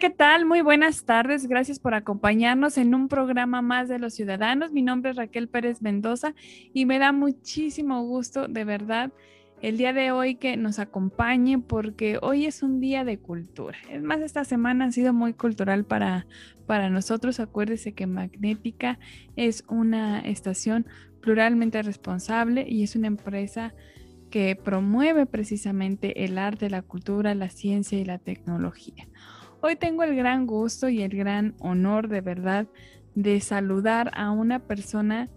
¿Qué tal? Muy buenas tardes. Gracias por acompañarnos en un programa más de los ciudadanos. Mi nombre es Raquel Pérez Mendoza y me da muchísimo gusto, de verdad, el día de hoy que nos acompañe porque hoy es un día de cultura. Es más, esta semana ha sido muy cultural para, para nosotros. Acuérdese que Magnética es una estación pluralmente responsable y es una empresa que promueve precisamente el arte, la cultura, la ciencia y la tecnología. Hoy tengo el gran gusto y el gran honor de verdad de saludar a una persona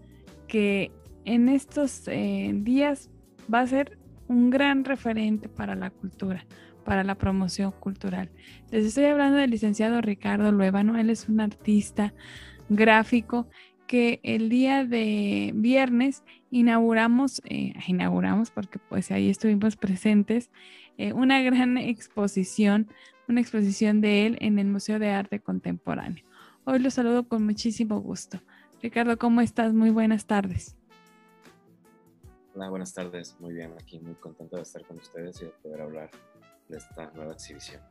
que en estos eh, días va a ser un gran referente para la cultura, para la promoción cultural. Les estoy hablando del licenciado Ricardo Luébano, él es un artista gráfico que el día de viernes inauguramos, eh, inauguramos porque pues ahí estuvimos presentes, eh, una gran exposición, una exposición de él en el Museo de Arte Contemporáneo. Hoy lo saludo con muchísimo gusto. Ricardo, ¿cómo estás? Muy buenas tardes. Hola, buenas tardes. Muy bien, aquí muy contento de estar con ustedes y de poder hablar de esta nueva exhibición.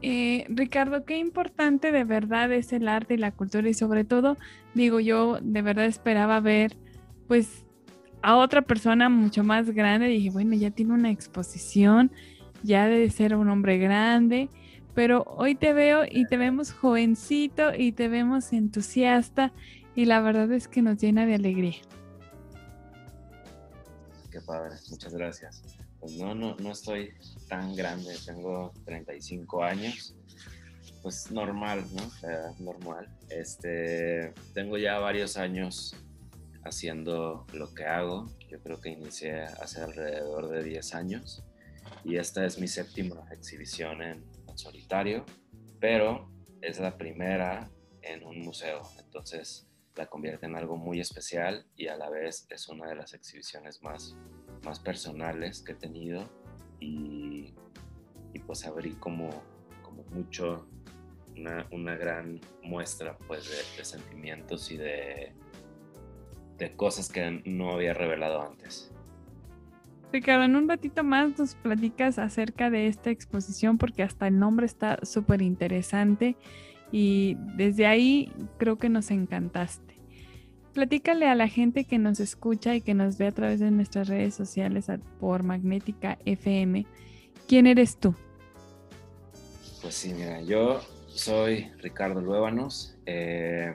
Eh, Ricardo, qué importante de verdad es el arte y la cultura y sobre todo, digo yo, de verdad esperaba ver pues a otra persona mucho más grande. Dije, bueno, ya tiene una exposición, ya debe ser un hombre grande, pero hoy te veo y te vemos jovencito y te vemos entusiasta y la verdad es que nos llena de alegría padre, muchas gracias. Pues no, no, no estoy tan grande, tengo 35 años, pues normal, ¿no? normal. Este, tengo ya varios años haciendo lo que hago, yo creo que inicié hace alrededor de 10 años y esta es mi séptima exhibición en, solitario, pero es la primera en un museo, entonces la convierte en algo muy especial y a la vez es una de las exhibiciones más, más personales que he tenido y, y pues abrí como, como mucho una, una gran muestra pues de, sentimientos y de, de cosas que no había revelado antes. Ricardo, en un ratito más nos platicas acerca de esta exposición porque hasta el nombre está súper interesante y desde ahí creo que nos encantaste. Platícale a la gente que nos escucha y que nos ve a través de nuestras redes sociales por Magnética FM. ¿Quién eres tú? Pues sí, mira, yo soy Ricardo Luébanos. Eh,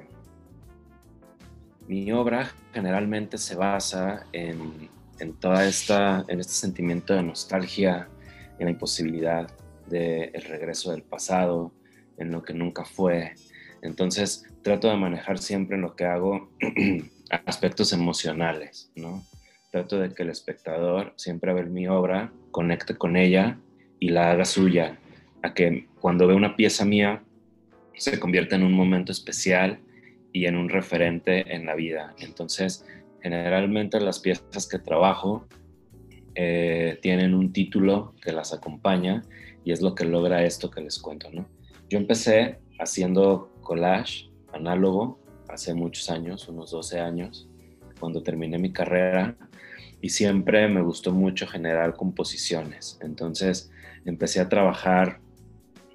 mi obra generalmente se basa en, en, toda esta, en este sentimiento de nostalgia, en la imposibilidad del regreso del pasado, en lo que nunca fue. Entonces trato de manejar siempre en lo que hago aspectos emocionales, ¿no? Trato de que el espectador siempre a ver mi obra conecte con ella y la haga suya, a que cuando ve una pieza mía se convierta en un momento especial y en un referente en la vida. Entonces, generalmente las piezas que trabajo eh, tienen un título que las acompaña y es lo que logra esto que les cuento, ¿no? Yo empecé haciendo collage análogo hace muchos años, unos 12 años, cuando terminé mi carrera y siempre me gustó mucho generar composiciones. Entonces empecé a trabajar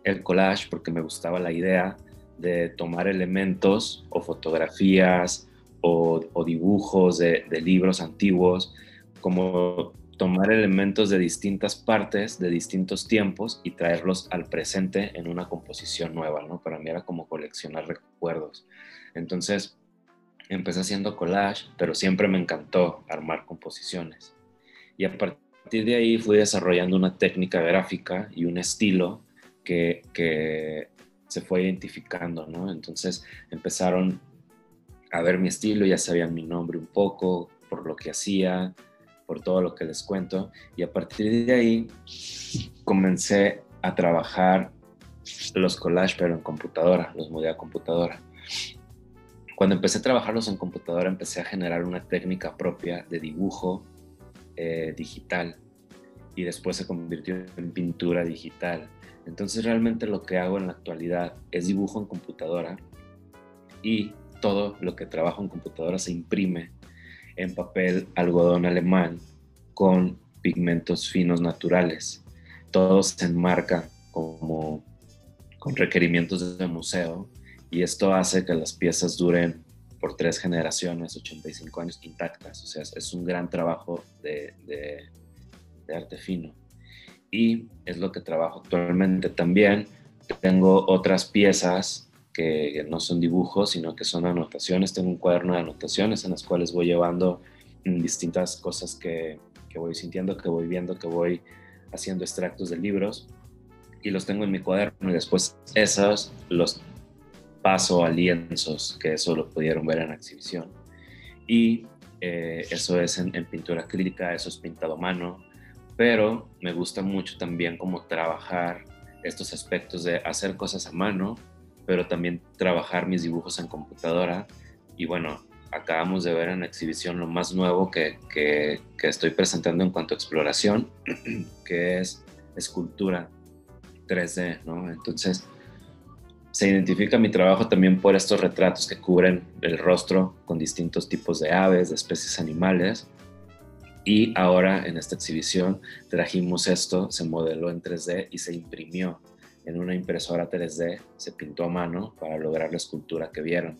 el collage porque me gustaba la idea de tomar elementos o fotografías o, dibujos de, de libros antiguos como tomar elementos de distintas partes, de distintos tiempos y traerlos al presente en una composición nueva, ¿no? Para mí era como coleccionar recuerdos. Entonces, empecé haciendo collage, pero siempre me encantó armar composiciones. Y a partir de ahí fui desarrollando una técnica gráfica y un estilo que, que se fue identificando, ¿no? Entonces empezaron a ver mi estilo, ya sabían mi nombre un poco, por lo que hacía, por todo lo que les cuento. Y a partir de ahí comencé a trabajar los collages, pero en computadora, los mudé a computadora. Cuando empecé a trabajarlos en computadora, empecé a generar una técnica propia de dibujo eh, digital y después se convirtió en pintura digital. Entonces realmente lo que hago en la actualidad es dibujo en computadora y todo lo que trabajo en computadora se imprime en papel algodón alemán con pigmentos finos naturales. Todo se enmarca como con requerimientos de museo y esto hace que las piezas duren por tres generaciones, 85 años intactas. O sea, es un gran trabajo de, de arte fino. Y es lo que trabajo actualmente también. Tengo otras piezas que no son dibujos, sino que son anotaciones. Tengo un cuaderno de anotaciones en las cuales voy llevando distintas cosas que, que voy sintiendo, que voy viendo, que voy haciendo extractos de libros y los tengo en mi cuaderno y después esos los paso a lienzos, que eso lo pudieron ver en la exhibición. Y eh, eso es en, pintura acrílica, eso es pintado a mano, pero me gusta mucho también como trabajar estos aspectos de hacer cosas a mano, pero también trabajar mis dibujos en computadora. Y bueno, acabamos de ver en la exhibición lo más nuevo que, que, que estoy presentando en cuanto a exploración, que es escultura 3D, ¿no? Entonces, se identifica mi trabajo también por estos retratos que cubren el rostro con distintos tipos de aves, de especies animales. Y ahora en esta exhibición trajimos esto, se modeló en 3D y se imprimió en una impresora 3D, se pintó a mano para lograr la escultura que vieron.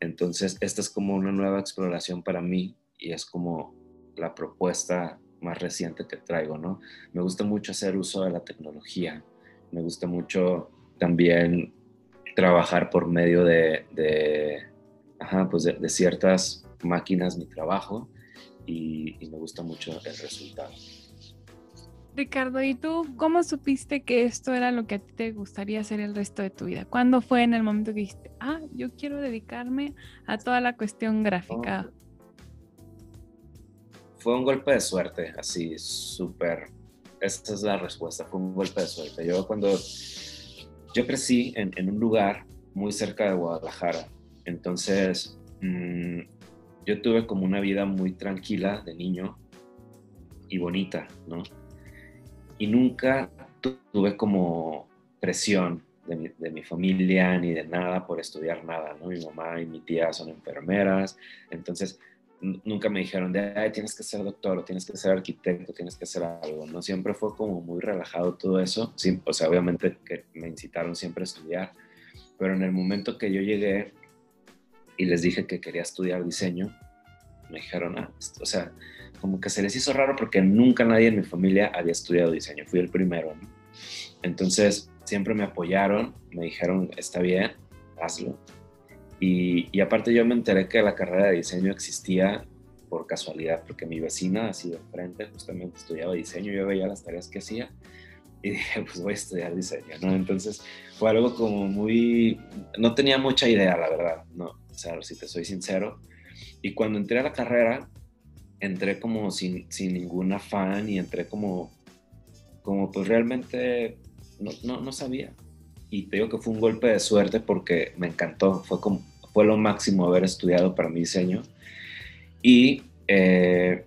Entonces, esta es como una nueva exploración para mí y es como la propuesta más reciente que traigo, ¿no? Me gusta mucho hacer uso de la tecnología, me gusta mucho también trabajar por medio de, pues de, ciertas máquinas mi trabajo y, me gusta mucho el resultado. Ricardo, ¿y tú cómo supiste que esto era lo que a ti te gustaría hacer el resto de tu vida? ¿Cuándo fue en el momento que dijiste, ah, yo quiero dedicarme a toda la cuestión gráfica? fue un golpe de suerte, así súper esa es la respuesta, fue un golpe de suerte. Yo cuando, yo crecí en, un lugar muy cerca de Guadalajara, entonces mm, yo tuve como una vida muy tranquila de niño y bonita, ¿no? Y nunca tuve como presión de mi, familia ni de nada por estudiar nada, ¿no? Mi mamá y mi tía son enfermeras, entonces nunca me dijeron de, Ay, tienes que ser doctor tienes que ser arquitecto, tienes que hacer algo, ¿no? Siempre fue como muy relajado todo eso, sí, o sea, obviamente que me incitaron siempre a estudiar, pero en el momento que yo llegué y les dije que quería estudiar diseño, me dijeron, ah, o sea, como que se les hizo raro porque nunca nadie en mi familia había estudiado diseño, fui el primero, ¿no? Entonces, siempre me apoyaron, me dijeron, está bien, hazlo, y, aparte yo me enteré que la carrera de diseño existía por casualidad, porque mi vecina, así de frente, justamente estudiaba diseño, yo veía las tareas que hacía y dije, pues voy a estudiar diseño, ¿no? Entonces fue algo como muy, no tenía mucha idea, la verdad, ¿no? O sea, si te soy sincero. Y cuando entré a la carrera, entré como sin, sin ningún afán y entré como, como pues realmente no, no, no sabía, y te digo que fue un golpe de suerte porque me encantó, fue, como, fue lo máximo haber estudiado para mi diseño y, eh,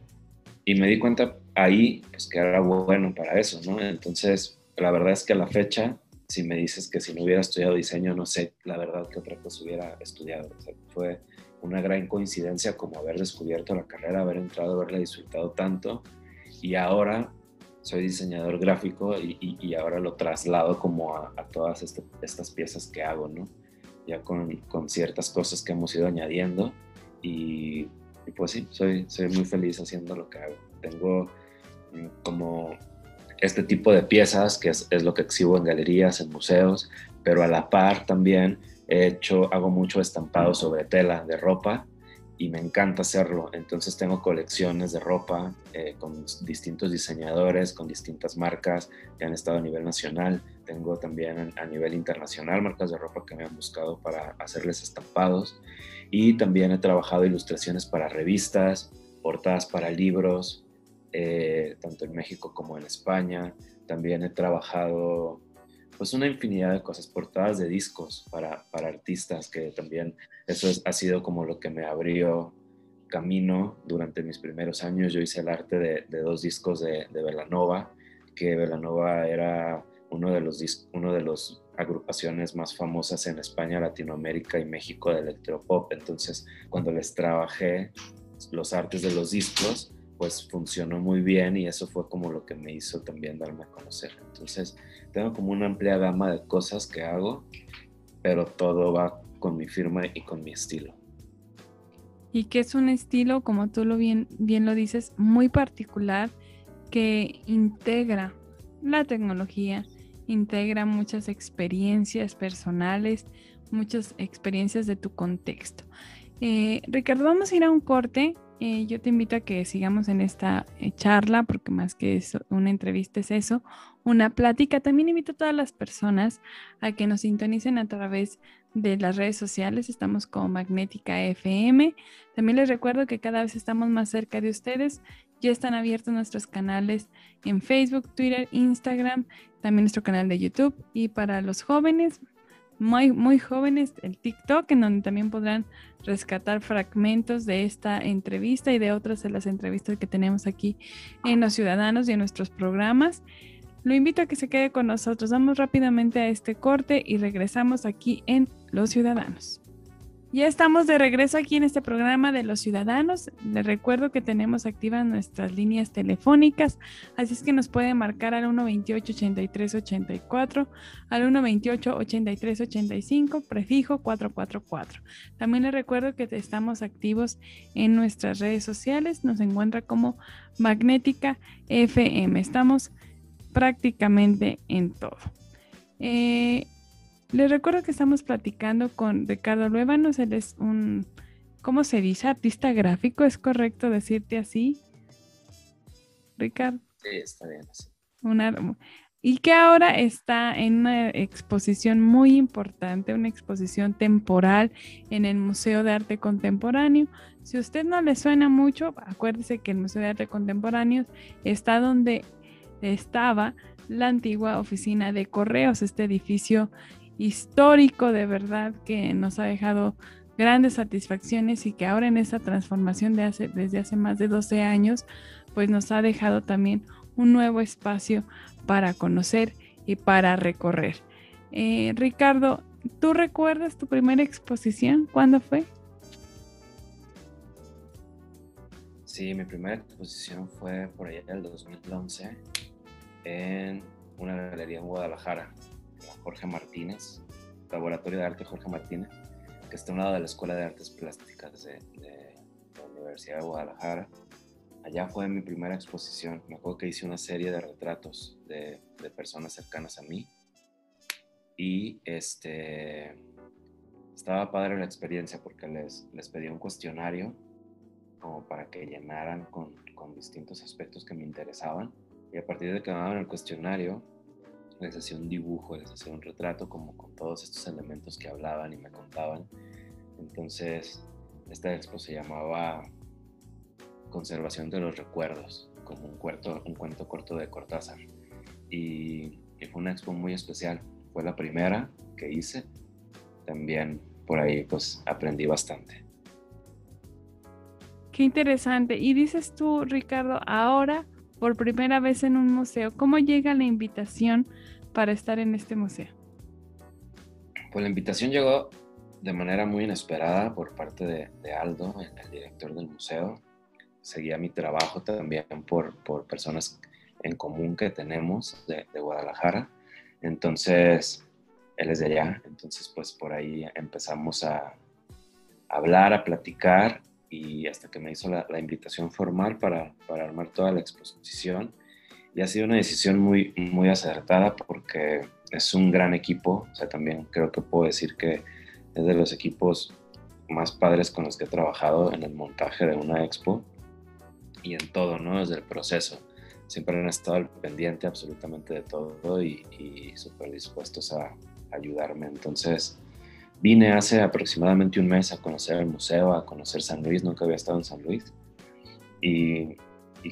y me di cuenta ahí pues, que era bueno para eso, ¿no? Entonces, la verdad es que a la fecha, si me dices que si no hubiera estudiado diseño, no sé la verdad que otra cosa hubiera estudiado. fue una gran coincidencia como haber descubierto la carrera, haber entrado, haberla disfrutado tanto y ahora soy diseñador gráfico y, ahora lo traslado como a, todas este, estas piezas que hago, ¿no? Ya con, con, ciertas cosas que hemos ido añadiendo y, pues sí, soy, soy muy feliz haciendo lo que hago. Tengo mm, como este tipo de piezas que es, es, lo que exhibo en galerías, en museos, pero a la par también he hecho, hago mucho estampado sobre tela de ropa y me encanta hacerlo. Entonces tengo colecciones de ropa eh, con distintos diseñadores, con distintas marcas que han estado a nivel nacional. Tengo también a nivel internacional marcas de ropa que me han buscado para hacerles estampados. Y también he trabajado ilustraciones para revistas, portadas para libros, eh, tanto en México como en España. También he trabajado pues una infinidad de cosas, portadas de discos para, para artistas, que también eso ha sido como lo que me abrió camino durante mis primeros años. Yo hice el arte de, dos discos de, de Velanova, que Velanova era uno de los, uno de los agrupaciones más famosas en España, Latinoamérica y México de electropop. Entonces, cuando les trabajé los artes de los discos, pues funcionó muy bien y eso fue como lo que me hizo también darme a conocer. Entonces, tengo como una amplia gama de cosas que hago, pero todo va con mi firma y con mi estilo. Y que es un estilo, como tú lo bien, bien lo dices, muy particular que integra la tecnología, integra muchas experiencias personales, muchas experiencias de tu contexto. Eh, Ricardo, vamos a ir a un corte eh, yo te invito a que sigamos en esta eh, charla, porque más que eso, una entrevista es eso, una plática. También invito a todas las personas a que nos sintonicen a través de las redes sociales. Estamos con Magnética FM. También les recuerdo que cada vez estamos más cerca de ustedes. Ya están abiertos nuestros canales en Facebook, Twitter, Instagram, también nuestro canal de YouTube. Y para los jóvenes, muy, muy jóvenes, el TikTok, en donde también podrán rescatar fragmentos de esta entrevista y de otras de las entrevistas que tenemos aquí en Los Ciudadanos y en nuestros programas. Lo invito a que se quede con nosotros. Vamos rápidamente a este corte y regresamos aquí en Los Ciudadanos. Ya estamos de regreso aquí en este programa de los ciudadanos. Les recuerdo que tenemos activas nuestras líneas telefónicas, así es que nos pueden marcar al 128-83-84, al 128-83-85, prefijo 444. También les recuerdo que estamos activos en nuestras redes sociales, nos encuentra como Magnética FM. Estamos prácticamente en todo. Eh, les recuerdo que estamos platicando con Ricardo Luévanos, él es un, ¿cómo se dice? Artista gráfico, ¿es correcto decirte así? Ricardo. Sí, está bien así. y que ahora está en una exposición muy importante, una exposición temporal en el Museo de Arte Contemporáneo. Si a usted no le suena mucho, acuérdese que el Museo de Arte Contemporáneo está donde estaba la antigua oficina de correos, este edificio histórico de verdad que nos ha dejado grandes satisfacciones y que ahora en esta transformación de hace, desde hace más de 12 años, pues nos ha dejado también un nuevo espacio para conocer y para recorrer. Eh, Ricardo, ¿tú recuerdas tu primera exposición? ¿Cuándo fue? Sí, mi primera exposición fue por allá en el 2011 en una galería en Guadalajara. Jorge Martínez, Laboratorio de Arte Jorge Martínez, que está a un lado de la Escuela de Artes Plásticas de, la Universidad de Guadalajara. Allá fue mi primera exposición. Me acuerdo que hice una serie de retratos de, personas cercanas a mí. Y este, estaba padre la experiencia porque les, les pedí un cuestionario como para que llenaran con, con distintos aspectos que me interesaban. Y a partir de que me daban el cuestionario, les hacía un dibujo, les hacía un retrato como con todos estos elementos que hablaban y me contaban. Entonces, esta expo se llamaba Conservación de los Recuerdos, como un, cuento, un cuento corto de Cortázar. Y, y fue una expo muy especial. Fue la primera que hice. También por ahí pues aprendí bastante. Qué interesante. Y dices tú, Ricardo, ahora por primera vez en un museo. ¿Cómo llega la invitación para estar en este museo? Pues la invitación llegó de manera muy inesperada por parte de, Aldo, el, director del museo. Seguía mi trabajo también por, por personas en común que tenemos de, de Guadalajara. Entonces, él es de allá. Entonces, pues por ahí empezamos a hablar, a platicar y hasta que me hizo la, invitación formal para, para, armar toda la exposición. Y ha sido una decisión muy, muy acertada porque es un gran equipo. O sea, también creo que puedo decir que es de los equipos más padres con los que he trabajado en el montaje de una expo y en todo, ¿no? Desde el proceso. Siempre han estado al pendiente absolutamente de todo y, y súper dispuestos a ayudarme. Entonces, Vine hace aproximadamente un mes a conocer el museo, a conocer San Luis, nunca había estado en San Luis y,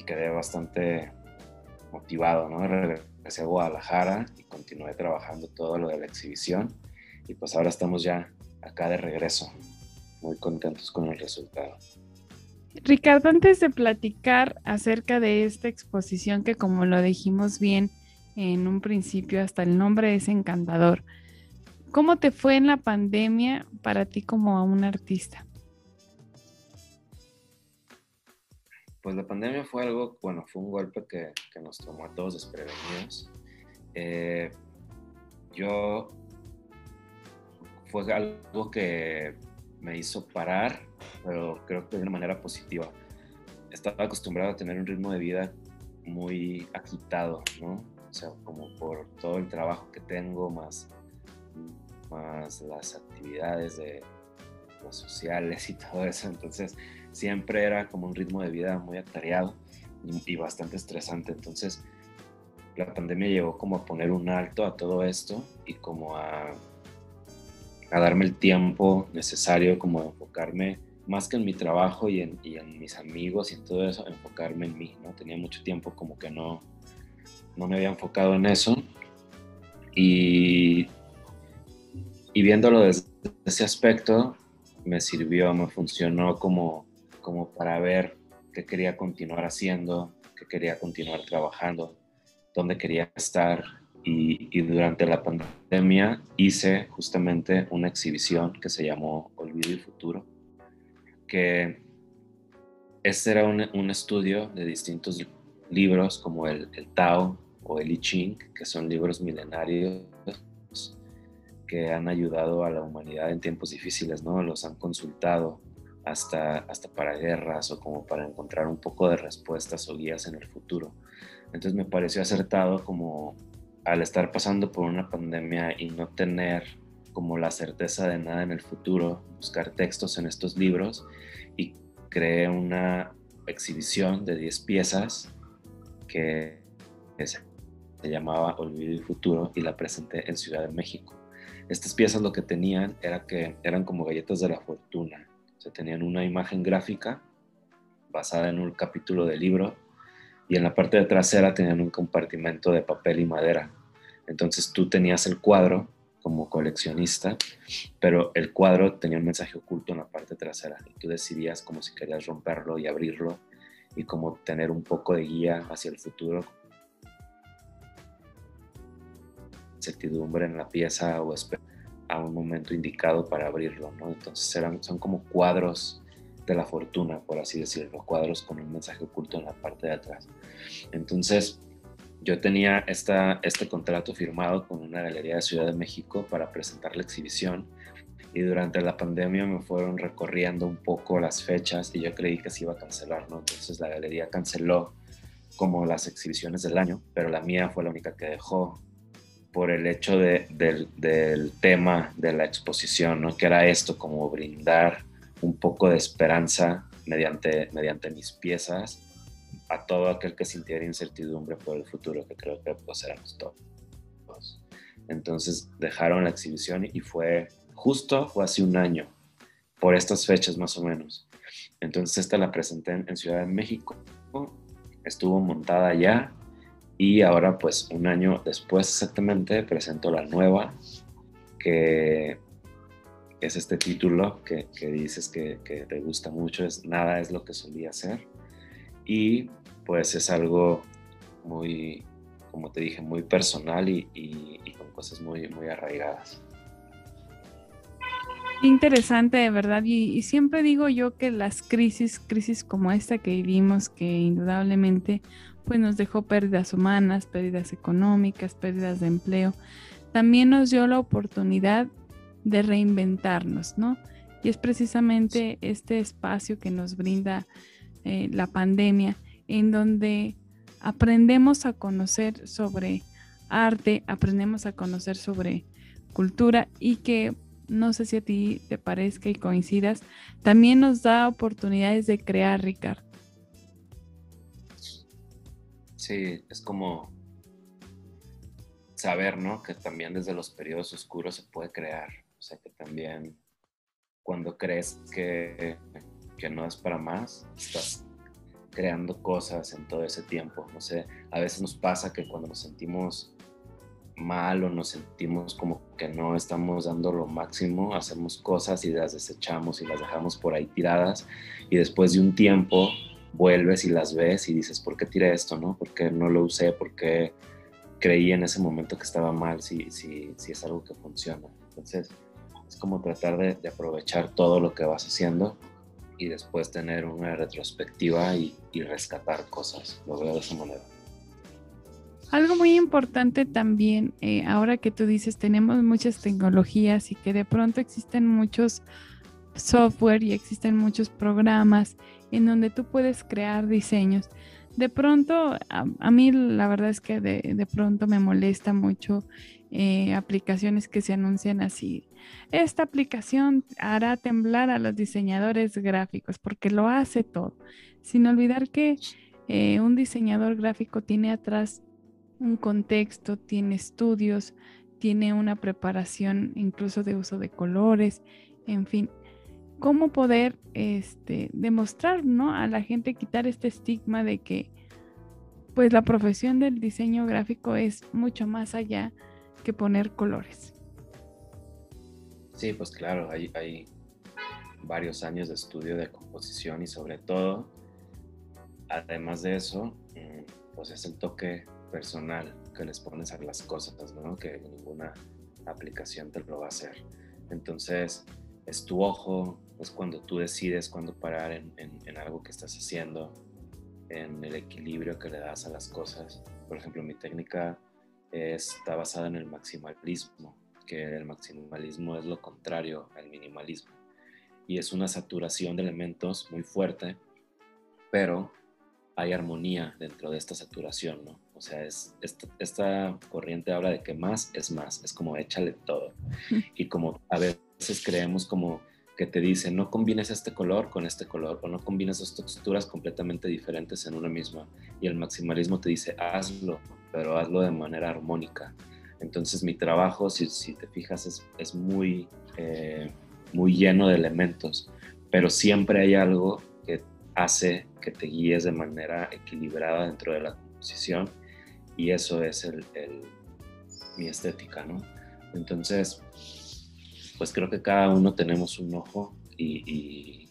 quedé bastante motivado, ¿no? Regresé a Guadalajara y continué trabajando todo lo de la exhibición y pues ahora estamos ya acá de regreso, muy contentos con el resultado. Ricardo, antes de platicar acerca de esta exposición que como lo dijimos bien en un principio, hasta el nombre es encantador, ¿cómo te fue en la pandemia para ti como un artista? Pues la pandemia fue algo, bueno, fue un golpe que, nos tomó a todos desprevenidos. Eh, yo fue algo que me hizo parar, pero creo que de una manera positiva. Estaba acostumbrado a tener un ritmo de vida muy agitado, ¿no? O sea, como por todo el trabajo que tengo, más, más las actividades de, los sociales y todo eso. Entonces, siempre era como un ritmo de vida muy atareado y, y bastante estresante. Entonces, la pandemia llegó como a poner un alto a todo esto y como a a darme el tiempo necesario como enfocarme más que en mi trabajo y en, mis amigos y en todo eso, enfocarme en mí, ¿no? Tenía mucho tiempo como que no, no me había enfocado en eso y, y viéndolo desde ese aspecto me sirvió, me funcionó como, como para ver qué quería continuar haciendo, qué quería continuar trabajando, dónde quería estar. Y, durante la pandemia hice justamente una exhibición que se llamó Olvido y Futuro, que este era un, estudio de distintos libros como el, Tao o el I Ching, que son libros milenarios que han ayudado a la humanidad en tiempos difíciles, ¿no? Los han consultado hasta, hasta para guerras o como para encontrar un poco de respuestas o guías en el futuro. Entonces me pareció acertado como al estar pasando por una pandemia y no tener como la certeza de nada en el futuro, buscar textos en estos libros y creé una exhibición de 10 piezas que se llamaba Olvido y Futuro y la presenté en Ciudad de México. Estas piezas lo que tenían era que eran como galletas de la fortuna. O tenían una imagen gráfica basada en un capítulo del libro y en la parte trasera tenían un compartimento de papel y madera entonces tú tenías el cuadro como coleccionista, pero el cuadro tenía un mensaje oculto en la parte trasera y tú decidías como si querías romperlo y abrirlo y como tener un poco de guía hacia el futuro. Certidumbre en la pieza o a un momento indicado para abrirlo, ¿no? Entonces eran, son como cuadros de la fortuna, por así decirlo, cuadros con un mensaje oculto en la parte de atrás. Entonces, yo tenía esta, este contrato firmado con una galería de Ciudad de México para presentar la exhibición y durante la pandemia me fueron recorriendo un poco las fechas y yo creí que se iba a cancelar, ¿no? Entonces la galería canceló como las exhibiciones del año, pero la mía fue la única que dejó por el hecho de, del, del, tema de la exposición, ¿no? Que era esto, como brindar un poco de esperanza mediante, mediante mis piezas a todo aquel que sintiera incertidumbre por el futuro, que creo que pues éramos todos. Entonces dejaron la exhibición y fue justo, fue hace un año, por estas fechas más o menos. Entonces esta la presenté en, Ciudad de México, estuvo montada ya y ahora pues un año después exactamente presento la nueva, que es este título que, dices que, que, te gusta mucho, es Nada es lo que solía ser y pues es algo muy, como te dije, muy personal y, con cosas muy, muy arraigadas. Interesante, de verdad. Y, siempre digo yo que las crisis, crisis como esta que vivimos, que indudablemente pues nos dejó pérdidas humanas, pérdidas económicas, pérdidas de empleo, también nos dio la oportunidad de reinventarnos, ¿no? Y es precisamente este espacio que nos brinda eh, la pandemia, en donde aprendemos a conocer sobre arte, aprendemos a conocer sobre cultura y que no sé si a ti te parezca y coincidas, también nos da oportunidades de crear, Ricardo. Sí, es como saber, ¿no? Que también desde los periodos oscuros se puede crear. O sea, que también cuando crees que que no es para más, estás creando cosas en todo ese tiempo. No sé, a veces nos pasa que cuando nos sentimos mal o nos sentimos como que no estamos dando lo máximo, hacemos cosas y las desechamos y las dejamos por ahí tiradas y después de un tiempo vuelves y las ves y dices, ¿por qué tiré esto? ¿no? ¿Por qué no lo usé? ¿Por qué creí en ese momento que estaba mal si, si, si es algo que funciona? Entonces, es como tratar de, de, aprovechar todo lo que vas haciendo y después tener una retrospectiva y, y rescatar cosas. Lo veo de esa manera. Algo muy importante también, eh, ahora que tú dices, tenemos muchas tecnologías y que de pronto existen muchos software y existen muchos programas en donde tú puedes crear diseños. De pronto, a, mí la verdad es que de, de pronto me molesta mucho eh, aplicaciones que se anuncian así. Esta aplicación hará temblar a los diseñadores gráficos porque lo hace todo. Sin olvidar que eh, un diseñador gráfico tiene atrás un contexto, tiene estudios, tiene una preparación incluso de uso de colores, en fin, cómo poder este, demostrar ¿no? a la gente, quitar este estigma de que pues la profesión del diseño gráfico es mucho más allá que poner colores. Sí, pues claro, hay, hay varios años de estudio de composición y sobre todo, además de eso, mm, pues es el toque personal que les pones a las cosas, ¿no? Que ninguna aplicación te lo va a hacer. Entonces, es tu ojo, es cuando tú decides cuándo parar en, en, algo que estás haciendo, en el equilibrio que le das a las cosas. Por ejemplo, mi técnica está basada en el maximalismo, que el maximalismo es lo contrario al minimalismo. Y es una saturación de elementos muy fuerte, pero hay armonía dentro de esta saturación, ¿no? O sea, es, esta, corriente habla de que más es más, es como échale todo. Y como a veces creemos como que te dicen, no combines este color con este color, o no combines dos texturas completamente diferentes en una misma. Y el maximalismo te dice, hazlo, pero hazlo de manera armónica. Entonces mi trabajo, si, si te fijas, es, es muy, eh, muy lleno de elementos, pero siempre hay algo que hace que te guíes de manera equilibrada dentro de la composición y eso es el, mi estética, ¿no? Entonces, pues creo que cada uno tenemos un ojo y,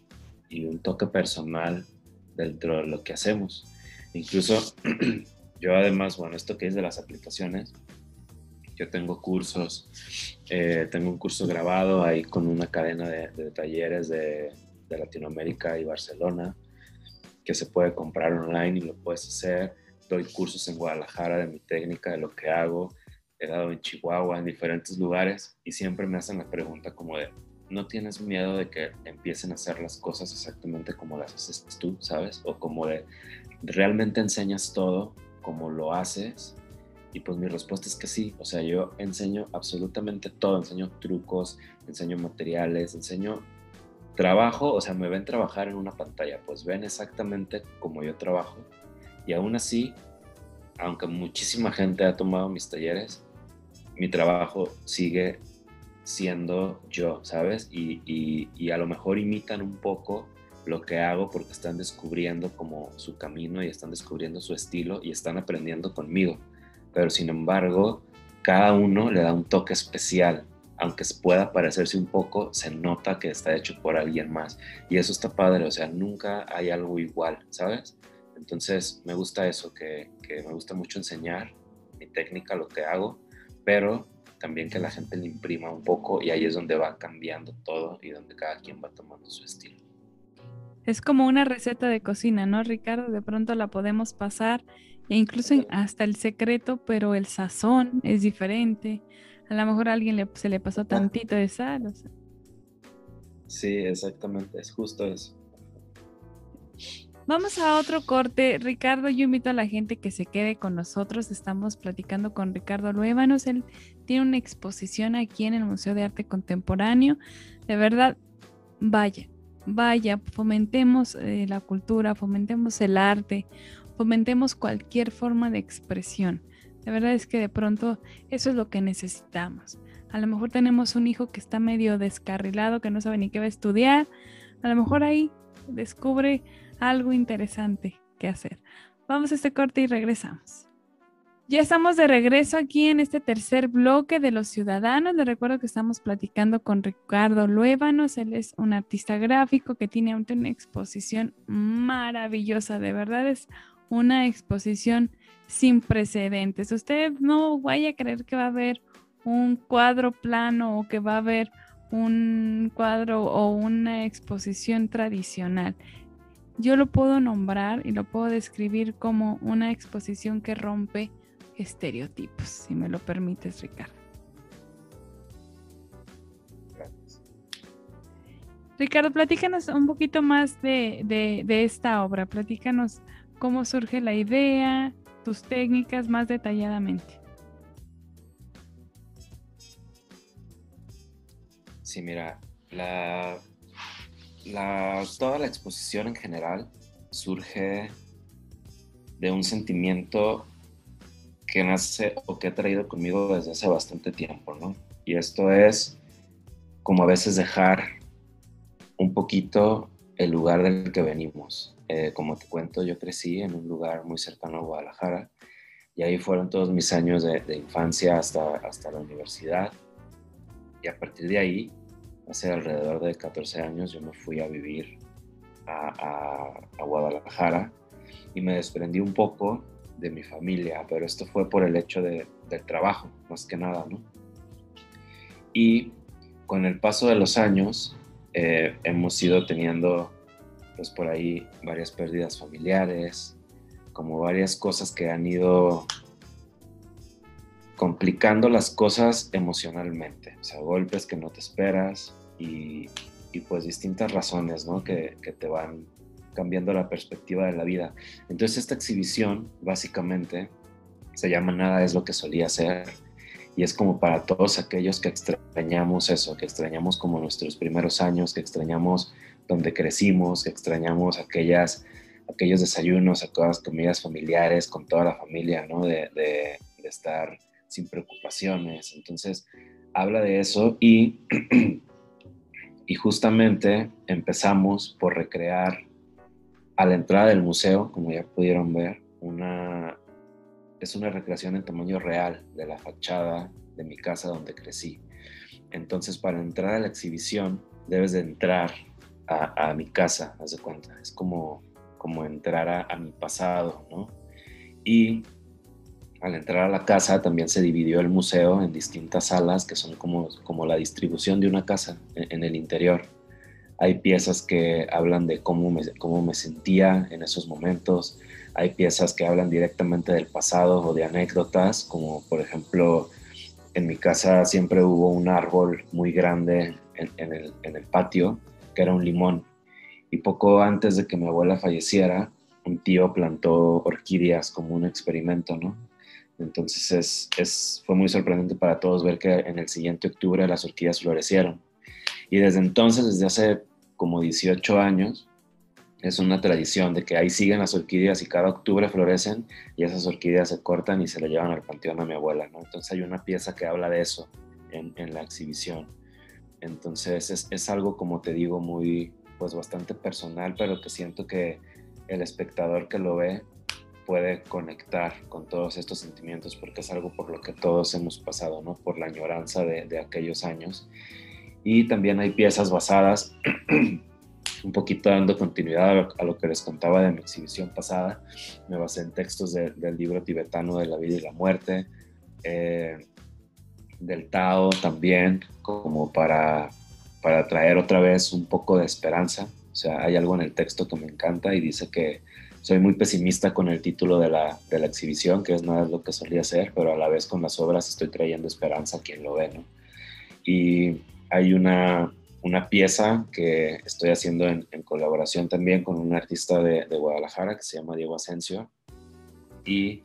un toque personal dentro de lo que hacemos. Incluso yo además, bueno, esto que es de las aplicaciones, yo tengo cursos, eh, tengo un curso grabado ahí con una cadena de, de talleres de, de, Latinoamérica y Barcelona que se puede comprar online y lo puedes hacer doy cursos en Guadalajara de mi técnica, de lo que hago, he dado en Chihuahua, en diferentes lugares, y siempre me hacen la pregunta como de, ¿no tienes miedo de que empiecen a hacer las cosas exactamente como las haces tú, sabes? O como de, ¿realmente enseñas todo como lo haces? Y pues mi respuesta es que sí, o sea, yo enseño absolutamente todo, enseño trucos, enseño materiales, enseño trabajo, o sea, me ven trabajar en una pantalla, pues ven exactamente como yo trabajo y aún así, aunque muchísima gente ha tomado mis talleres, mi trabajo sigue siendo yo, ¿sabes? Y, a lo mejor imitan un poco lo que hago porque están descubriendo como su camino y están descubriendo su estilo y están aprendiendo conmigo. Pero sin embargo, cada uno le da un toque especial. Aunque pueda parecerse un poco, se nota que está hecho por alguien más. Y eso está padre, o sea, nunca hay algo igual, ¿sabes? Entonces me gusta eso, que, me gusta mucho enseñar mi técnica, lo que hago, pero también que la gente le imprima un poco y ahí es donde va cambiando todo y donde cada quien va tomando su estilo. Es como una receta de cocina, ¿no, Ricardo? De pronto la podemos pasar e incluso hasta el secreto, pero el sazón es diferente. A lo mejor a alguien se le pasó tantito de sal. Sí, exactamente, es justo eso. Vamos a otro corte. Ricardo, yo invito a la gente que se quede con nosotros. Estamos platicando con Ricardo Luévanos. Él tiene una exposición aquí en el Museo de Arte Contemporáneo. De verdad, vaya, vaya, fomentemos eh, la cultura, fomentemos el arte, fomentemos cualquier forma de expresión. De verdad es que de pronto eso es lo que necesitamos. A lo mejor tenemos un hijo que está medio descarrilado, que no sabe ni qué va a estudiar. A lo mejor ahí descubre algo interesante qué hacer. Vamos a este corte y regresamos. Ya estamos de regreso aquí en este tercer bloque de los ciudadanos. Les recuerdo que estamos platicando con Ricardo Luévanos. Él es un artista gráfico que tiene una exposición maravillosa. De verdad es una exposición sin precedentes. Usted no vaya a creer que va a haber un cuadro plano o que va a haber un cuadro o una exposición tradicional. Yo lo puedo nombrar y lo puedo describir como una exposición que rompe estereotipos, si me lo permites, Ricardo. Ricardo, platícanos un poquito más de, de, esta obra, platícanos cómo surge la idea, tus técnicas más detalladamente. Sí, mira, la, la, toda la exposición en general surge de un sentimiento que nace o que he traído conmigo desde hace bastante tiempo, ¿no? Y esto es como a veces dejar un poquito el lugar del que venimos. Eh, como te cuento, yo crecí en un lugar muy cercano a Guadalajara y ahí fueron todos mis años de, infancia hasta, hasta la universidad. Y a partir de ahí, hace alrededor de 14 años, yo me fui a vivir a, Guadalajara y me desprendí un poco de mi familia, pero esto fue por el hecho de, del trabajo, más que nada, ¿no? Y con el paso de los años eh, hemos ido teniendo, pues por ahí, varias pérdidas familiares, como varias cosas que han ido complicando las cosas emocionalmente, o sea, golpes que no te esperas y, y pues distintas razones, ¿no? Que, que te van cambiando la perspectiva de la vida. Entonces esta exhibición básicamente se llama Nada es lo que solía ser y es como para todos aquellos que extrañamos eso, que extrañamos como nuestros primeros años, que extrañamos donde crecimos, que extrañamos aquellas, aquellos desayunos, aquellas comidas familiares con toda la familia, ¿no? De, de, de estar sin preocupaciones. Entonces habla de eso y, y justamente empezamos por recrear a la entrada del museo, como ya pudieron ver, una, es una recreación en tamaño real de la fachada de mi casa donde crecí. Entonces, para entrar a la exhibición, debes de entrar a, mi casa, haz de cuenta. Es como, como entrar a, mi pasado, ¿no? Y al entrar a la casa también se dividió el museo en distintas salas que son como, como la distribución de una casa en el interior. Hay piezas que hablan de cómo me, cómo me sentía en esos momentos. Hay piezas que hablan directamente del pasado o de anécdotas, como por ejemplo, en mi casa siempre hubo un árbol muy grande en, el, en el patio, que era un limón. Y poco antes de que mi abuela falleciera, un tío plantó orquídeas como un experimento, ¿no? Entonces es, fue muy sorprendente para todos ver que en el siguiente octubre las orquídeas florecieron. Y desde entonces, desde hace como 18 años, es una tradición de que ahí siguen las orquídeas y cada octubre florecen y esas orquídeas se cortan y se le llevan al panteón a mi abuela. Entonces hay una pieza que habla de eso en, en la exhibición. Entonces es, es, algo, como te digo, muy, pues bastante personal, pero que siento que el espectador que lo ve puede conectar con todos estos sentimientos porque es algo por lo que todos hemos pasado, ¿no? Por la añoranza de, aquellos años y también hay piezas basadas, un poquito dando continuidad a lo, que les contaba de mi exhibición pasada. Me basé en textos del libro tibetano de la vida y la muerte, eh, del Tao también, como para, para traer otra vez un poco de esperanza. O sea, hay algo en el texto que me encanta y dice que soy muy pesimista con el título de la, de la exhibición, que es nada de lo que solía ser, pero a la vez con las obras estoy trayendo esperanza a quien lo ve, ¿no? Y hay una, pieza que estoy haciendo en, colaboración también con un artista de, Guadalajara que se llama Diego Asensio y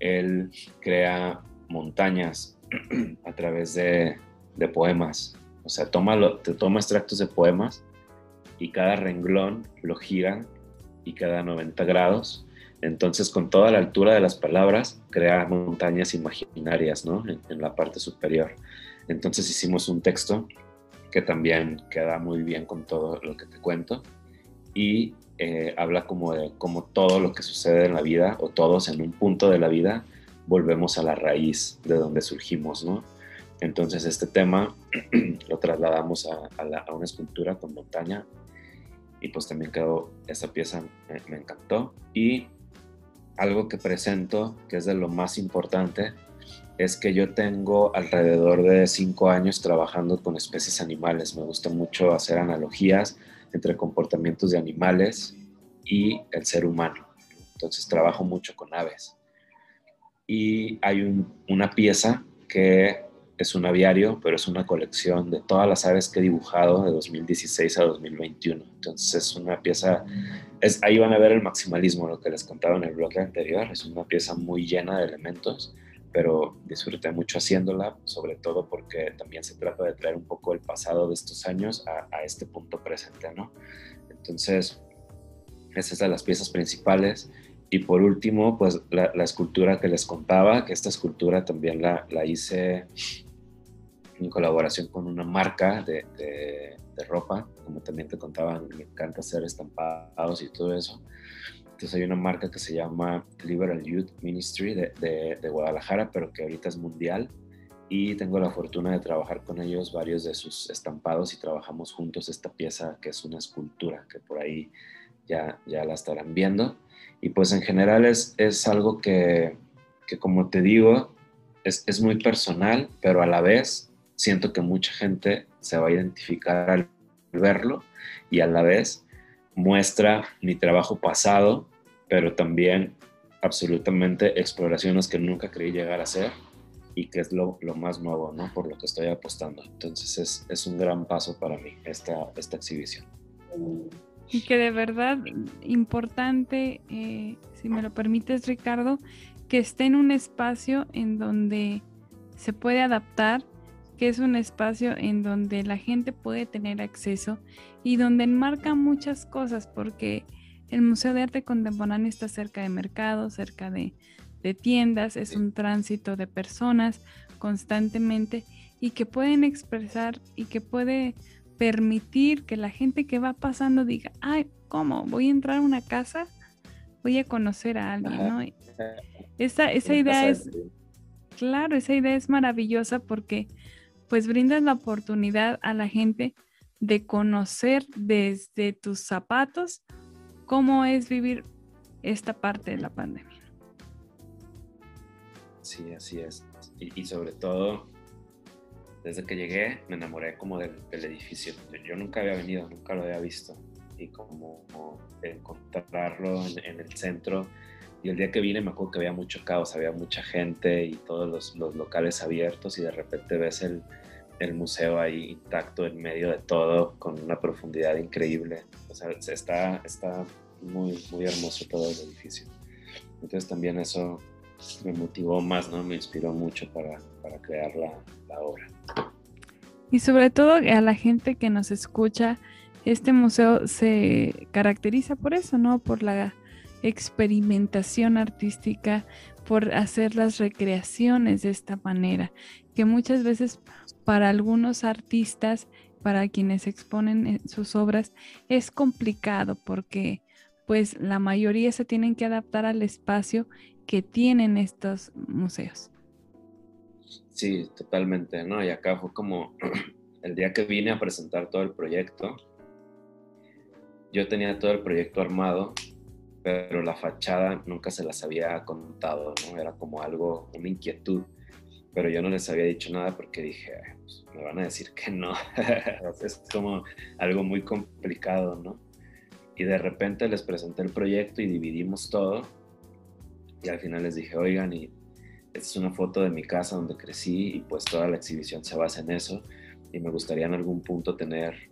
él crea montañas a través de, poemas. O sea, toma te toma extractos de poemas y cada renglón lo gira y cada 90 grados. Entonces, con toda la altura de las palabras, crea montañas imaginarias, ¿no? en la parte superior. Entonces hicimos un texto que también queda muy bien con todo lo que te cuento. Y eh, habla como de como todo lo que sucede en la vida, o todos en un punto de la vida, volvemos a la raíz de donde surgimos, ¿no? Entonces este tema lo trasladamos a, una escultura con montaña y pues también quedó, esa pieza me, encantó. Y algo que presento, que es de lo más importante, es que yo tengo alrededor de cinco años trabajando con especies animales. Me gusta mucho hacer analogías entre comportamientos de animales y el ser humano. Entonces trabajo mucho con aves. Y hay una pieza que es un aviario, pero es una colección de todas las aves que he dibujado de 2016 a 2021. Entonces es una pieza, es, ahí van a ver el maximalismo, lo que les contaba en el blog anterior. Es una pieza muy llena de elementos, pero disfruté mucho haciéndola, sobre todo porque también se trata de traer un poco el pasado de estos años a, este punto presente, ¿no? Entonces, esa es las piezas principales. Y por último, pues la, escultura que les contaba, que esta escultura también la, la hice en colaboración con una marca de, de, ropa, como también te contaba, me encanta hacer estampados y todo eso. Entonces hay una marca que se llama Liberal Youth Ministry de, de, Guadalajara, pero que ahorita es mundial. Y tengo la fortuna de trabajar con ellos varios de sus estampados y trabajamos juntos esta pieza que es una escultura, que por ahí ya, ya la estarán viendo. Y pues en general es, es algo que, que, como te digo, es, es muy personal, pero a la vez siento que mucha gente se va a identificar al verlo y a la vez muestra mi trabajo pasado, pero también absolutamente exploraciones que nunca creí llegar a hacer y que es lo, lo más nuevo, ¿no? Por lo que estoy apostando. Entonces es, es un gran paso para mí esta, esta exhibición. Y que de verdad importante, eh, si me lo permites Ricardo, que esté en un espacio en donde se puede adaptar que es un espacio en donde la gente puede tener acceso y donde enmarca muchas cosas, porque el Museo de Arte Contemporáneo está cerca de mercados, cerca de, tiendas, es un tránsito de personas constantemente y que pueden expresar y que puede permitir que la gente que va pasando diga, ay, ¿cómo? Voy a entrar a una casa, voy a conocer a alguien, ¿no? Esa, esa idea es, claro, esa idea es maravillosa porque pues brindas la oportunidad a la gente de conocer desde tus zapatos cómo es vivir esta parte de la pandemia. Sí, así es. Y, sobre todo, desde que llegué me enamoré como del, edificio. Yo nunca había venido, nunca lo había visto. Y como, encontrarlo en, el centro. Y el día que vine me acuerdo que había mucho caos, había mucha gente y todos los, los locales abiertos y de repente ves el, el museo ahí intacto en medio de todo, con una profundidad increíble. O sea, está, está muy, muy hermoso todo el edificio. Entonces también eso me motivó más, ¿no? Me inspiró mucho para, para crear la, la obra. Y sobre todo a la gente que nos escucha, este museo se caracteriza por eso, ¿no? Por la experimentación artística, por hacer las recreaciones de esta manera, que muchas veces para algunos artistas, para quienes exponen eh, sus obras, es complicado porque pues la mayoría se tienen que adaptar al espacio que tienen estos museos. Sí, totalmente, ¿no? Y acá fue como el día que vine a presentar todo el proyecto, yo tenía todo el proyecto armado, pero la fachada nunca se las había contado, ¿no? Era como algo, una inquietud pero yo no les había dicho nada porque dije, pues, me van a decir que no. es como algo muy complicado, ¿no? Y de repente les presenté el proyecto y dividimos todo. Y al final les dije, oigan, y esta es una foto de mi casa donde crecí y pues toda la exhibición se basa en eso. Y me gustaría en algún punto tener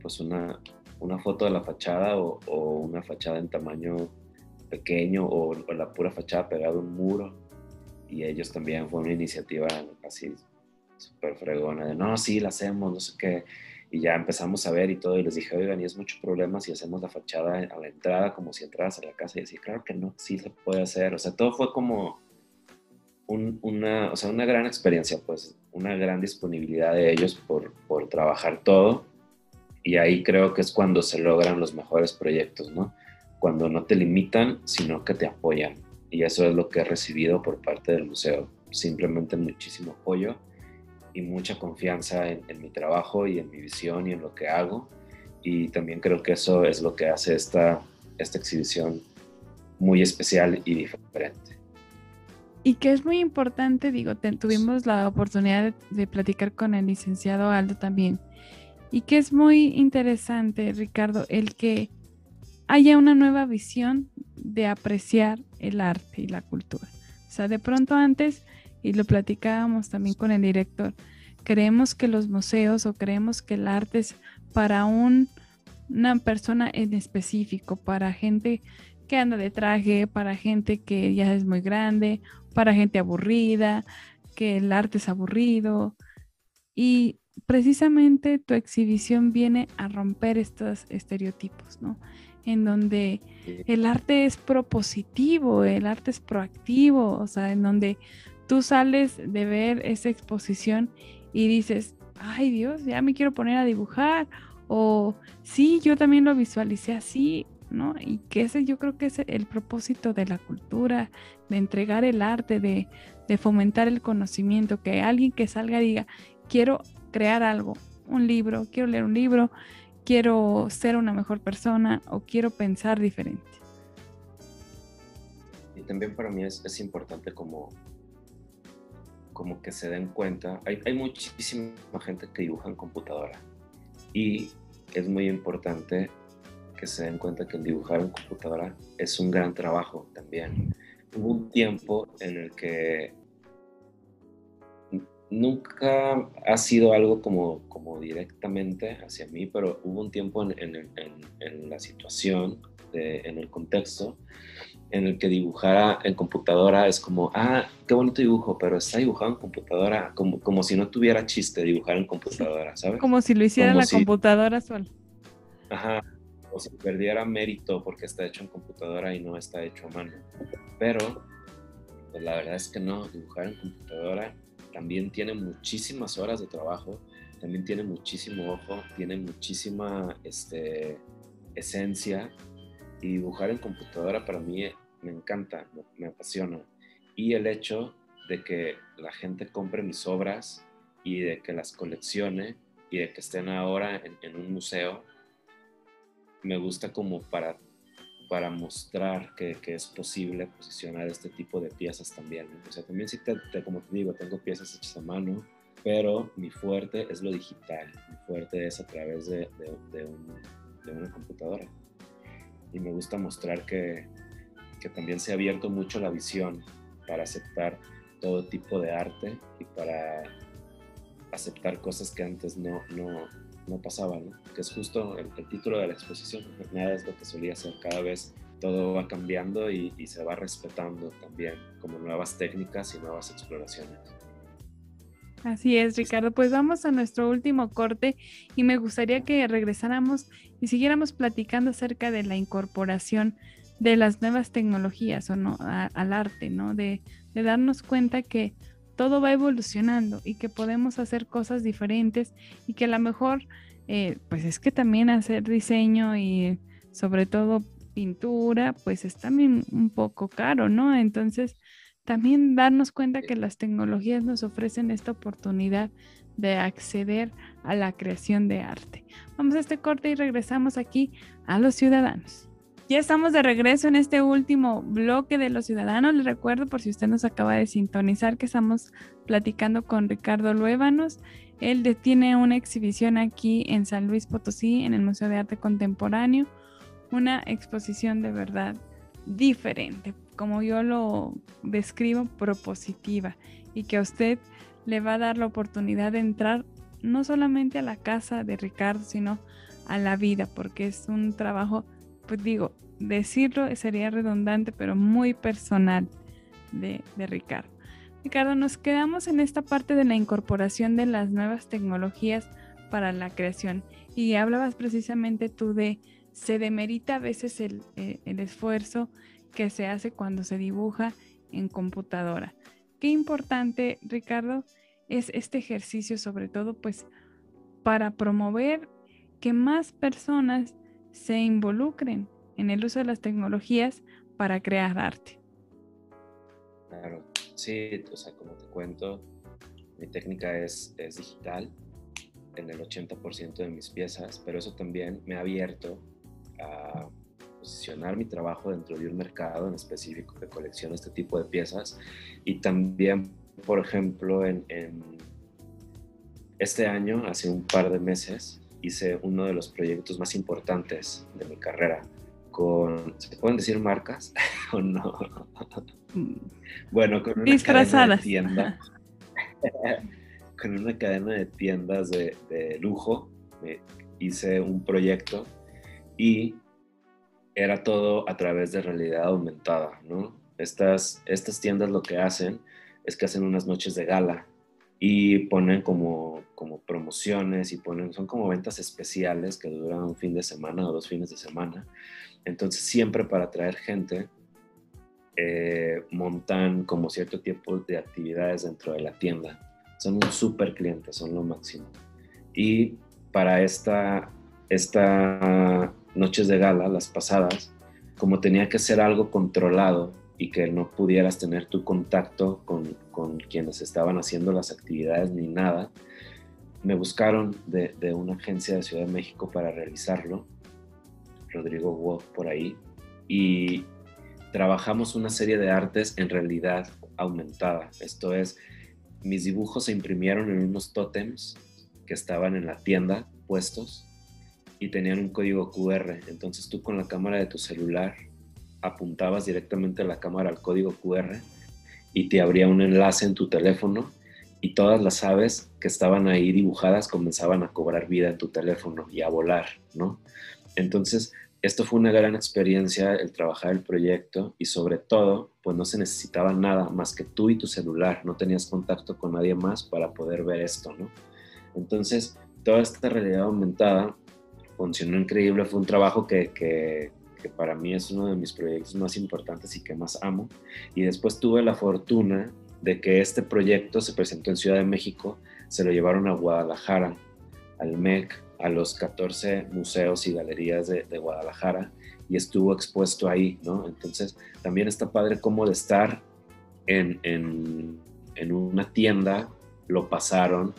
pues una, una foto de la fachada o, una fachada en tamaño pequeño o, o la pura fachada pegada a un muro y ellos también fue una iniciativa así súper fregona de no, sí, la hacemos, no sé qué. Y ya empezamos a ver y todo, y les dije, oigan, y es mucho problema si hacemos la fachada a la entrada, como si entraras a la casa. Y decía, claro que no, sí se puede hacer. O sea, todo fue como una, o sea, una gran experiencia, pues, una gran disponibilidad de ellos por, por trabajar todo. y ahí creo que es cuando se logran los mejores proyectos, ¿no? Cuando no te limitan, sino que te apoyan. Y eso es lo que he recibido por parte del museo. Simplemente muchísimo apoyo y mucha confianza en, mi trabajo y en mi visión y en lo que hago. Y también creo que eso es lo que hace esta, esta exhibición muy especial y diferente. Y que es muy importante, digo, tuvimos la oportunidad de, platicar con el licenciado Aldo también. Y que es muy interesante, Ricardo, el que haya una nueva visión de apreciar el arte y la cultura. O sea, de pronto antes, y lo platicábamos también con el director, creemos que los museos o creemos que el arte es para un, una persona en específico, para gente que anda de traje, para gente que ya es muy grande, para gente aburrida, que el arte es aburrido. Y precisamente tu exhibición viene a romper estos estereotipos, ¿no? En donde el arte es propositivo, el arte es proactivo, o sea, en donde tú sales de ver esa exposición y dices, ay Dios, ya me quiero poner a dibujar, o sí, yo también lo visualicé así, ¿no? Y que ese yo creo que es el propósito de la cultura, de entregar el arte, de, fomentar el conocimiento, que alguien que salga diga, quiero crear algo, un libro, quiero leer un libro, quiero ser una mejor persona o quiero pensar diferente. Y también para mí es, importante como, como que se den cuenta, hay, hay muchísima gente que dibuja en computadora y es muy importante que se den cuenta que dibujar en computadora es un gran trabajo también. Hubo un tiempo en el que nunca ha sido algo como, como directamente hacia mí, pero hubo un tiempo en, en, la situación, en el contexto, en el que dibujara en computadora es como, ah, qué bonito dibujo, pero está dibujado en computadora, como, como si no tuviera chiste dibujar en computadora, ¿sabes? Como si lo hiciera en la computadora sola. Ajá, o se perdiera mérito porque está hecho en computadora y no está hecho a mano. Pero pues la verdad es que no, dibujar en computadora también tiene muchísimas horas de trabajo, también tiene muchísimo ojo, tiene muchísima este, esencia y dibujar en computadora para mí me encanta, me, apasiona. Y el hecho de que la gente compre mis obras y de que las coleccione y de que estén ahora en un museo me gusta como para, para mostrar que, es posible posicionar este tipo de piezas también. O sea, también sí, te, como te digo, tengo piezas hechas a mano, pero mi fuerte es lo digital, mi fuerte es a través de, una computadora. Y me gusta mostrar que, que también se ha abierto mucho la visión para aceptar todo tipo de arte y para aceptar cosas que antes no, no, no pasaba, ¿no? Que es justo el, título de la exposición. Nada es lo que solía ser. Cada vez todo va cambiando y, se va respetando también como nuevas técnicas y nuevas exploraciones. Así es, Ricardo. Pues vamos a nuestro último corte y me gustaría que regresáramos y siguiéramos platicando acerca de la incorporación de las nuevas tecnologías o no al arte, ¿no? De, de darnos cuenta que todo va evolucionando y que podemos hacer cosas diferentes y que a lo mejor, eh, pues es que también hacer diseño y sobre todo pintura, pues es también un poco caro, ¿no? Entonces, también darnos cuenta que las tecnologías nos ofrecen esta oportunidad de acceder a la creación de arte. Vamos a este corte y regresamos aquí a los ciudadanos. Ya estamos de regreso en este último bloque de los ciudadanos. Les recuerdo, por si usted nos acaba de sintonizar, que estamos platicando con Ricardo Luévanos. Él tiene una exhibición aquí en San Luis Potosí, en el Museo de Arte Contemporáneo. Una exposición de verdad diferente, como yo lo describo, propositiva, y que a usted le va a dar la oportunidad de entrar no solamente a la casa de Ricardo, sino a la vida, porque es un trabajo pues digo, decirlo sería redundante, pero muy personal de, Ricardo. Ricardo, nos quedamos en esta parte de la incorporación de las nuevas tecnologías para la creación y hablabas precisamente tú de se demerita a veces el, eh, el esfuerzo que se hace cuando se dibuja en computadora. Qué importante, Ricardo, es este ejercicio, sobre todo, pues, para promover que más personas se involucren en el uso de las tecnologías para crear arte. Claro, sí, o sea, como te cuento, mi técnica es, es digital en el 80% de mis piezas, pero eso también me ha abierto a posicionar mi trabajo dentro de un mercado en específico que colecciona este tipo de piezas y también, por ejemplo, en, en este año, hace un par de meses, hice uno de los proyectos más importantes de mi carrera con, ¿se pueden decir marcas o no? Bueno, con una cadena de tienda, con una cadena de tiendas de, de lujo, me hice un proyecto y era todo a través de realidad aumentada, ¿no? Estas, estas tiendas lo que hacen es que hacen unas noches de gala y ponen como, como promociones y ponen, son como ventas especiales que duran un fin de semana o dos fines de semana. Entonces siempre para atraer gente eh, montan como cierto tipo de actividades dentro de la tienda. Son un super cliente, son lo máximo. Y para esta, esta noches de gala, las pasadas, como tenía que ser algo controlado y que no pudieras tener tu contacto con, con quienes estaban haciendo las actividades ni nada, me buscaron de, una agencia de Ciudad de México para realizarlo, Rodrigo Wolf por ahí, y trabajamos una serie de artes en realidad aumentada. Esto es, mis dibujos se imprimieron en unos tótems que estaban en la tienda puestos y tenían un código QR. Entonces tú con la cámara de tu celular apuntabas directamente a la cámara al código QR y te abría un enlace en tu teléfono y todas las aves que estaban ahí dibujadas comenzaban a cobrar vida en tu teléfono y a volar, ¿no? Entonces, esto fue una gran experiencia el trabajar el proyecto y sobre todo, pues no se necesitaba nada más que tú y tu celular, no tenías contacto con nadie más para poder ver esto, ¿no? Entonces, toda esta realidad aumentada funcionó increíble, fue un trabajo que, que, que, para mí es uno de mis proyectos más importantes y que más amo. Y después tuve la fortuna de que este proyecto se presentó en Ciudad de México, se lo llevaron a Guadalajara, al MEC, a los 14 museos y galerías de, Guadalajara y estuvo expuesto ahí, ¿no? Entonces también está padre como de estar en, en, en una tienda, lo pasaron,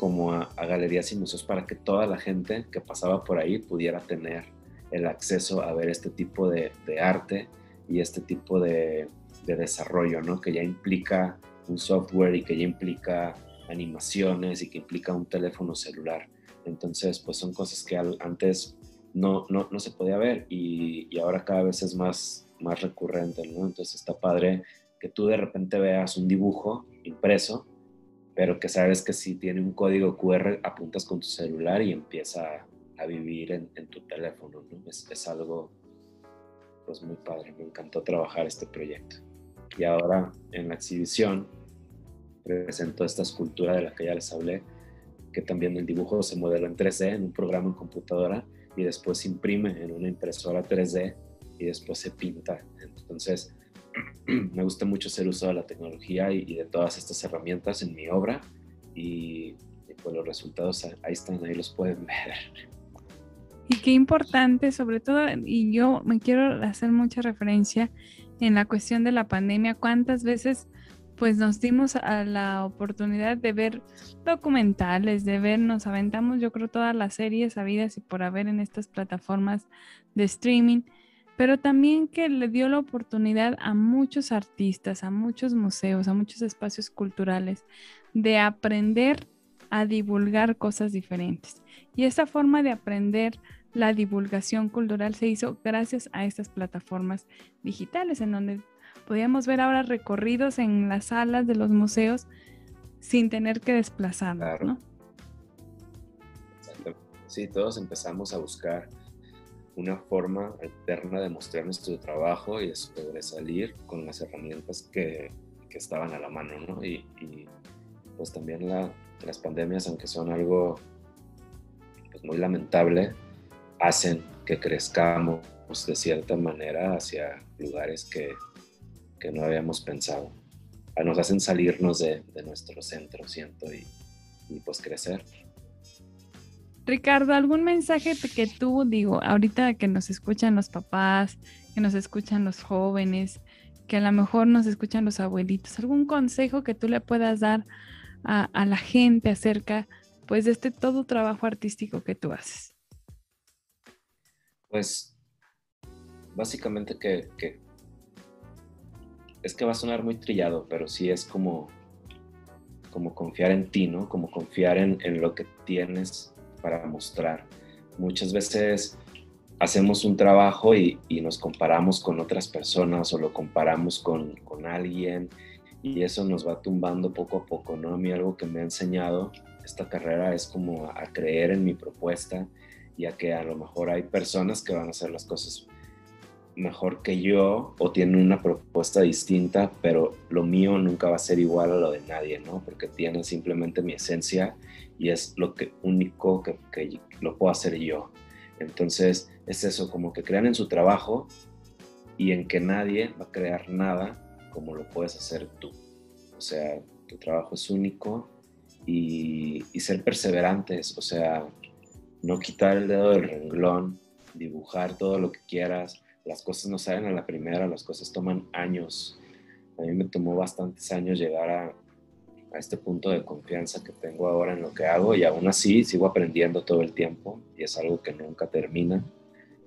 como a, galerías y museos para que toda la gente que pasaba por ahí pudiera tener el acceso a ver este tipo de, arte y este tipo de, desarrollo, ¿no? Que ya implica un software y que ya implica animaciones y que implica un teléfono celular. Entonces, pues son cosas que antes no, no, no se podía ver y, y, ahora cada vez es más, más recurrente, ¿no? Entonces está padre que tú de repente veas un dibujo impreso pero que sabes que si tiene un código QR, apuntas con tu celular y empieza a, vivir en, tu teléfono, ¿no? Es, es, algo, pues muy padre, me encantó trabajar este proyecto. Y ahora en la exhibición presento esta escultura de la que ya les hablé, que también el dibujo se modela en 3D en un programa en computadora y después se imprime en una impresora 3D y después se pinta. Entonces, me gusta mucho hacer uso de la tecnología y, de todas estas herramientas en mi obra y, pues los resultados ahí están, ahí los pueden ver. Y qué importante, sobre todo, y yo me quiero hacer mucha referencia en la cuestión de la pandemia, cuántas veces pues nos dimos a la oportunidad de ver documentales, de ver, nos aventamos yo creo todas las series habidas y por haber en estas plataformas de streaming pero también que le dio la oportunidad a muchos artistas, a muchos museos, a muchos espacios culturales de aprender a divulgar cosas diferentes. Y esa forma de aprender la divulgación cultural se hizo gracias a estas plataformas digitales, en donde podíamos ver ahora recorridos en las salas de los museos sin tener que desplazarnos, ¿no? Sí, todos empezamos a buscar una forma alterna de mostrar nuestro trabajo y de sobresalir con las herramientas que, que estaban a la mano, ¿no? Y, pues también la, las pandemias, aunque son algo pues, muy lamentable, hacen que crezcamos de cierta manera hacia lugares que, que no habíamos pensado. Ah, nos hacen salirnos de, de nuestro centro, siento, y, y pues crecer. Ricardo, ¿algún mensaje que tú, digo, ahorita que nos escuchan los papás, que nos escuchan los jóvenes, que a lo mejor nos escuchan los abuelitos, algún consejo que tú le puedas dar a, a la gente acerca pues de este todo trabajo artístico que tú haces? Pues básicamente que, es que va a sonar muy trillado, pero sí es como, como confiar en ti, ¿no? Como confiar en, lo que tienes para mostrar. Muchas veces hacemos un trabajo y, nos comparamos con otras personas o lo comparamos con, con, alguien y eso nos va tumbando poco a poco, ¿no? A mí algo que me ha enseñado esta carrera es como a creer en mi propuesta y a que a lo mejor hay personas que van a hacer las cosas mejor que yo o tienen una propuesta distinta, pero lo mío nunca va a ser igual a lo de nadie, ¿no? Porque tiene simplemente mi esencia y es lo que único que, que lo puedo hacer yo. Entonces es eso, como que crean en su trabajo y en que nadie va a crear nada como lo puedes hacer tú. O sea, tu trabajo es único y, y ser perseverantes, o sea, no quitar el dedo del renglón, dibujar todo lo que quieras, las cosas no salen a la primera, las cosas toman años. A mí me tomó bastantes años llegar a, este punto de confianza que tengo ahora en lo que hago y aún así sigo aprendiendo todo el tiempo y es algo que nunca termina.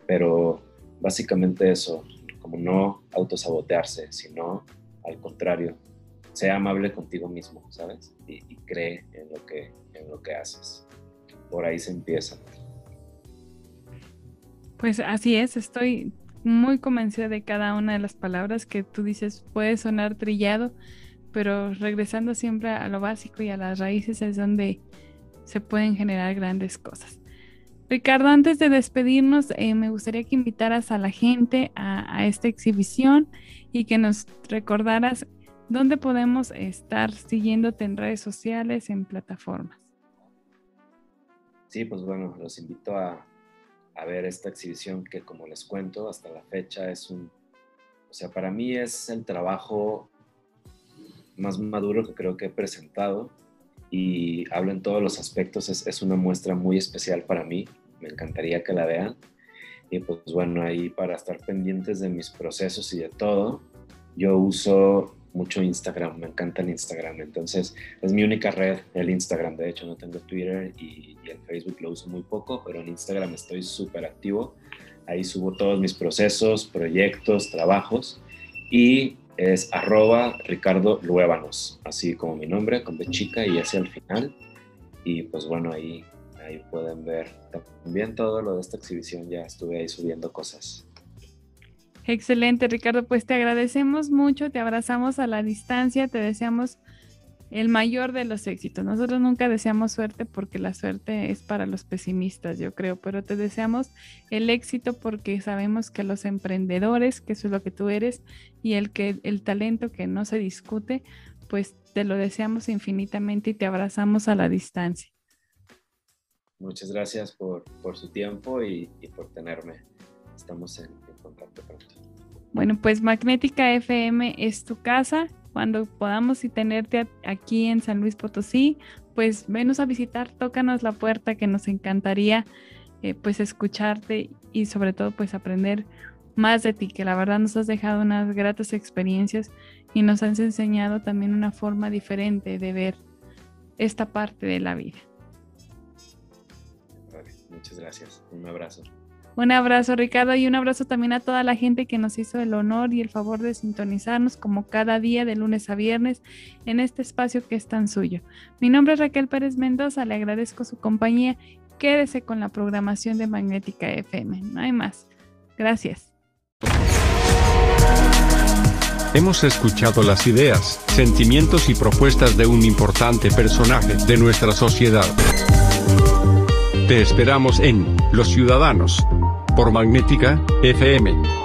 Pero básicamente eso, como no autosabotearse, sino al contrario, sea amable contigo mismo, ¿sabes? Y, y cree en lo, que, en lo que haces. Por ahí se empieza. Pues así es, estoy muy convencida de cada una de las palabras que tú dices. Puede sonar trillado, pero regresando siempre a lo básico y a las raíces es donde se pueden generar grandes cosas. Ricardo, antes de despedirnos, eh, me gustaría que invitaras a la gente a, esta exhibición y que nos recordaras dónde podemos estar siguiéndote en redes sociales, en plataformas. Sí, pues bueno, los invito a, a ver esta exhibición que como les cuento hasta la fecha es un, o sea, para mí es el trabajo más maduro que creo que he presentado y hablo en todos los aspectos, es, es una muestra muy especial para mí, me encantaría que la vean y pues bueno, ahí para estar pendientes de mis procesos y de todo, yo uso mucho Instagram, me encanta el Instagram, entonces es mi única red, el Instagram, de hecho no tengo Twitter y, el Facebook lo uso muy poco, pero en Instagram estoy súper activo, ahí subo todos mis procesos, proyectos, trabajos y es arroba Ricardo Luébanos, así como mi nombre, con de chica y ese al final. Y pues bueno, ahí, ahí pueden ver también todo lo de esta exhibición, ya estuve ahí subiendo cosas. Excelente, Ricardo. Pues te agradecemos mucho, te abrazamos a la distancia, te deseamos el mayor de los éxitos. Nosotros nunca deseamos suerte porque la suerte es para los pesimistas, yo creo, pero te deseamos el éxito porque sabemos que los emprendedores, que eso es lo que tú eres, y el que el talento que no se discute, pues te lo deseamos infinitamente y te abrazamos a la distancia. Muchas gracias por, su tiempo y, por tenerme. Estamos en, bueno, pues Magnética FM es tu casa. Cuando podamos y tenerte aquí en San Luis Potosí, pues venos a visitar, tócanos la puerta que nos encantaría eh, pues escucharte y sobre todo pues aprender más de ti, que la verdad nos has dejado unas gratas experiencias y nos has enseñado también una forma diferente de ver esta parte de la vida. muchas gracias. Un abrazo. Un abrazo Ricardo y un abrazo también a toda la gente que nos hizo el honor y el favor de sintonizarnos como cada día de lunes a viernes en este espacio que es tan suyo. Mi nombre es Raquel Pérez Mendoza, le agradezco su compañía. Quédese con la programación de Magnética FM. No hay más. Gracias. Hemos escuchado las ideas, sentimientos y propuestas de un importante personaje de nuestra sociedad. Te esperamos en Los Ciudadanos por Magnética FM